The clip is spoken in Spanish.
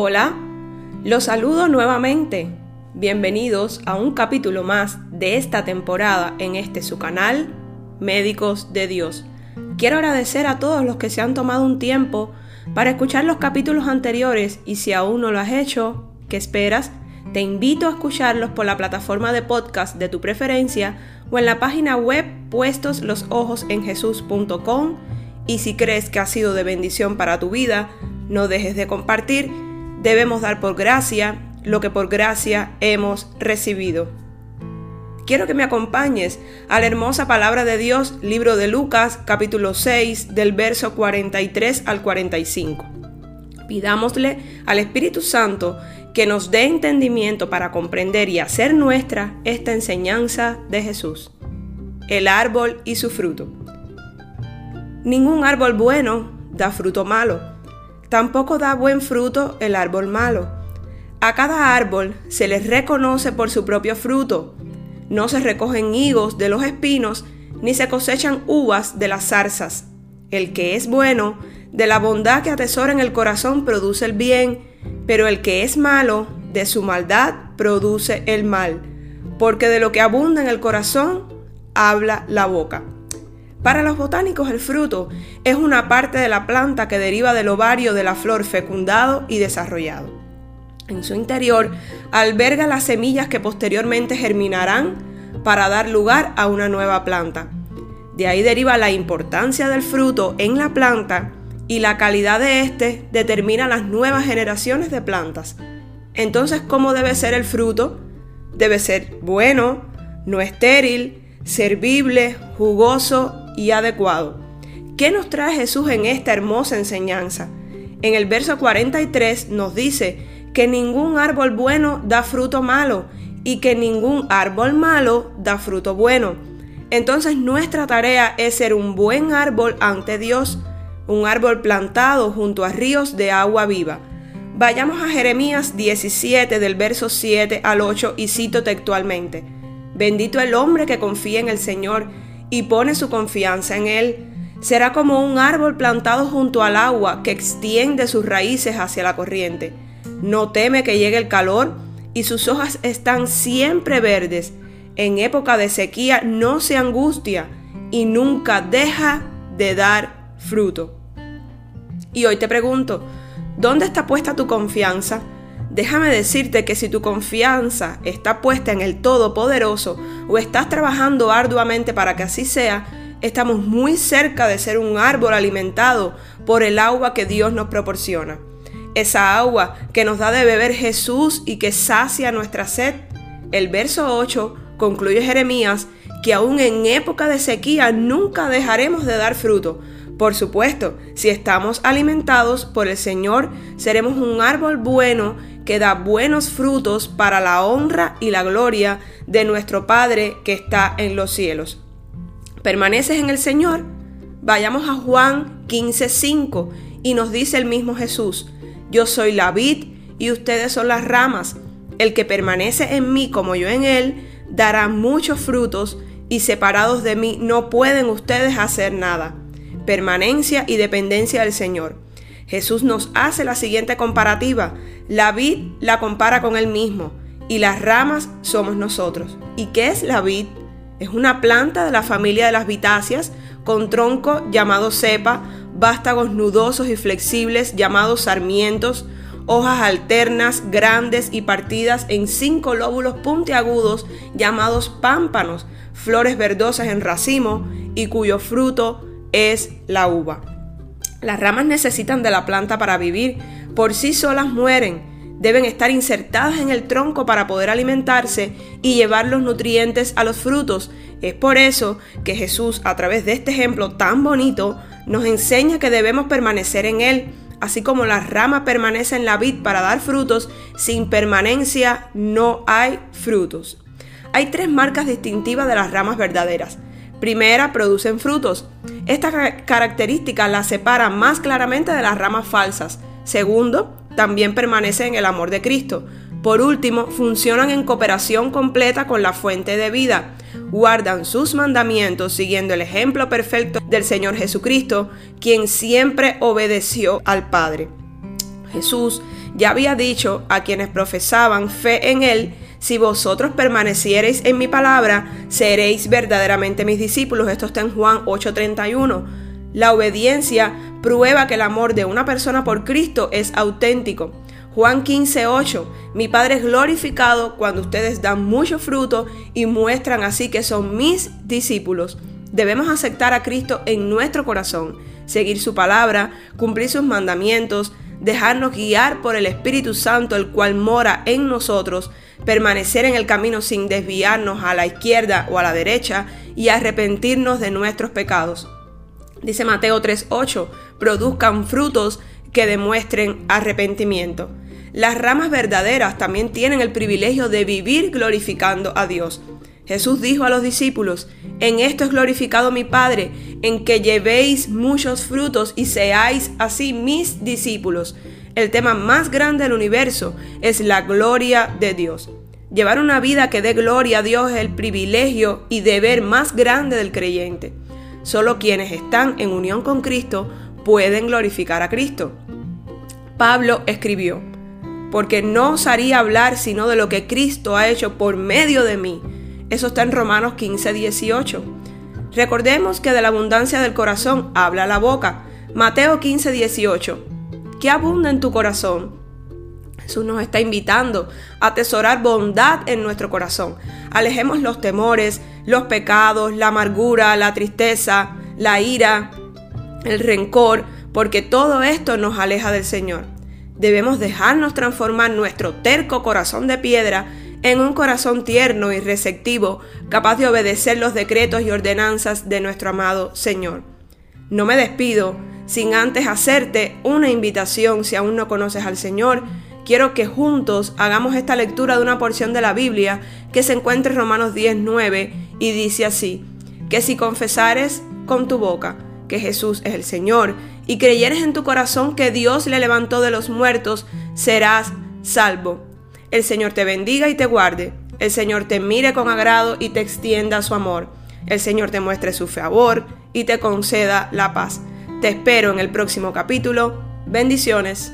Hola, los saludo nuevamente. Bienvenidos a un capítulo más de esta temporada en este su canal, Médicos de Dios. Quiero agradecer a todos los que se han tomado un tiempo para escuchar los capítulos anteriores y si aún no lo has hecho, ¿qué esperas? Te invito a escucharlos por la plataforma de podcast de tu preferencia o en la página web puestoslosojos.enjesús.com y si crees que ha sido de bendición para tu vida, no dejes de compartir. Debemos dar por gracia lo que por gracia hemos recibido. Quiero que me acompañes a la hermosa palabra de Dios, libro de Lucas, capítulo 6, del verso 43 al 45. Pidámosle al Espíritu Santo que nos dé entendimiento para comprender y hacer nuestra esta enseñanza de Jesús. El árbol y su fruto. Ningún árbol bueno da fruto malo, tampoco da buen fruto el árbol malo. A cada árbol se les reconoce por su propio fruto. No se recogen higos de los espinos, ni se cosechan uvas de las zarzas. El que es bueno, de la bondad que atesora en el corazón produce el bien, pero el que es malo, de su maldad produce el mal, porque de lo que abunda en el corazón, habla la boca. Para los botánicos el fruto es una parte de la planta que deriva del ovario de la flor fecundado y desarrollado. En su interior alberga las semillas que posteriormente germinarán para dar lugar a una nueva planta. De ahí deriva la importancia del fruto en la planta y la calidad de éste determina las nuevas generaciones de plantas. Entonces, ¿cómo debe ser el fruto? Debe ser bueno, no estéril, servible, jugoso y adecuado. ¿Qué nos trae Jesús en esta hermosa enseñanza? En el verso 43 nos dice que ningún árbol bueno da fruto malo y que ningún árbol malo da fruto bueno. Entonces nuestra tarea es ser un buen árbol ante Dios, un árbol plantado junto a ríos de agua viva. Vayamos a Jeremías 17 del verso 7 al 8 y cito textualmente. Bendito el hombre que confía en el Señor y pone su confianza en Él. Será como un árbol plantado junto al agua que extiende sus raíces hacia la corriente. No teme que llegue el calor y sus hojas están siempre verdes. En época de sequía no se angustia y nunca deja de dar fruto. Y hoy te pregunto, ¿dónde está puesta tu confianza? Déjame decirte que si tu confianza está puesta en el Todopoderoso o estás trabajando arduamente para que así sea, estamos muy cerca de ser un árbol alimentado por el agua que Dios nos proporciona. Esa agua que nos da de beber Jesús y que sacia nuestra sed. El verso 8 concluye Jeremías que aún en época de sequía nunca dejaremos de dar fruto, por supuesto, si estamos alimentados por el Señor, seremos un árbol bueno que da buenos frutos para la honra y la gloria de nuestro Padre que está en los cielos. ¿Permaneces en el Señor? Vayamos a Juan 15:5 y nos dice el mismo Jesús, yo soy la vid y ustedes son las ramas. El que permanece en mí como yo en él, dará muchos frutos y separados de mí no pueden ustedes hacer nada permanencia y dependencia del Señor. Jesús nos hace la siguiente comparativa. La vid la compara con él mismo y las ramas somos nosotros. ¿Y qué es la vid? Es una planta de la familia de las vitáceas con tronco llamado cepa, vástagos nudosos y flexibles llamados sarmientos, hojas alternas, grandes y partidas en cinco lóbulos puntiagudos llamados pámpanos, flores verdosas en racimo y cuyo fruto es la uva. Las ramas necesitan de la planta para vivir, por sí solas mueren. Deben estar insertadas en el tronco para poder alimentarse y llevar los nutrientes a los frutos. Es por eso que Jesús, a través de este ejemplo tan bonito, nos enseña que debemos permanecer en Él. Así como la rama permanece en la vid para dar frutos, sin permanencia no hay frutos. Hay tres marcas distintivas de las ramas verdaderas. Primera, producen frutos. Esta característica la separa más claramente de las ramas falsas. Segundo, también permanecen en el amor de Cristo. Por último, funcionan en cooperación completa con la fuente de vida. Guardan sus mandamientos siguiendo el ejemplo perfecto del Señor Jesucristo, quien siempre obedeció al Padre. Jesús ya había dicho a quienes profesaban fe en él, si vosotros permaneciereis en mi palabra, seréis verdaderamente mis discípulos. Esto está en Juan 8:31. La obediencia prueba que el amor de una persona por Cristo es auténtico. Juan 15:8. Mi Padre es glorificado cuando ustedes dan mucho fruto y muestran así que son mis discípulos. Debemos aceptar a Cristo en nuestro corazón, seguir su palabra, cumplir sus mandamientos, dejarnos guiar por el Espíritu Santo, el cual mora en nosotros, permanecer en el camino sin desviarnos a la izquierda o a la derecha y arrepentirnos de nuestros pecados. Dice Mateo 3:8, produzcan frutos que demuestren arrepentimiento. Las ramas verdaderas también tienen el privilegio de vivir glorificando a Dios. Jesús dijo a los discípulos, en esto es glorificado mi Padre, en que llevéis muchos frutos y seáis así mis discípulos. El tema más grande del universo es la gloria de Dios. Llevar una vida que dé gloria a Dios es el privilegio y deber más grande del creyente. Solo quienes están en unión con Cristo pueden glorificar a Cristo. Pablo escribió, porque no osaría hablar sino de lo que Cristo ha hecho por medio de mí eso está en Romanos 15, 18. Recordemos que de la abundancia del corazón habla la boca. Mateo 15, 18. ¿Qué abunda en tu corazón? Jesús nos está invitando a atesorar bondad en nuestro corazón. Alejemos los temores, los pecados, la amargura, la tristeza, la ira, el rencor, porque todo esto nos aleja del Señor. Debemos dejarnos transformar nuestro terco corazón de piedra en un corazón tierno y receptivo, capaz de obedecer los decretos y ordenanzas de nuestro amado Señor. No me despido sin antes hacerte una invitación si aún no conoces al Señor. Quiero que juntos hagamos esta lectura de una porción de la Biblia que se encuentra en Romanos 10:9 y dice así: que si confesares con tu boca que Jesús es el Señor y creyeres en tu corazón que Dios le levantó de los muertos, serás salvo. El Señor te bendiga y te guarde. El Señor te mire con agrado y te extienda su amor. El Señor te muestre su favor y te conceda la paz. Te espero en el próximo capítulo. Bendiciones.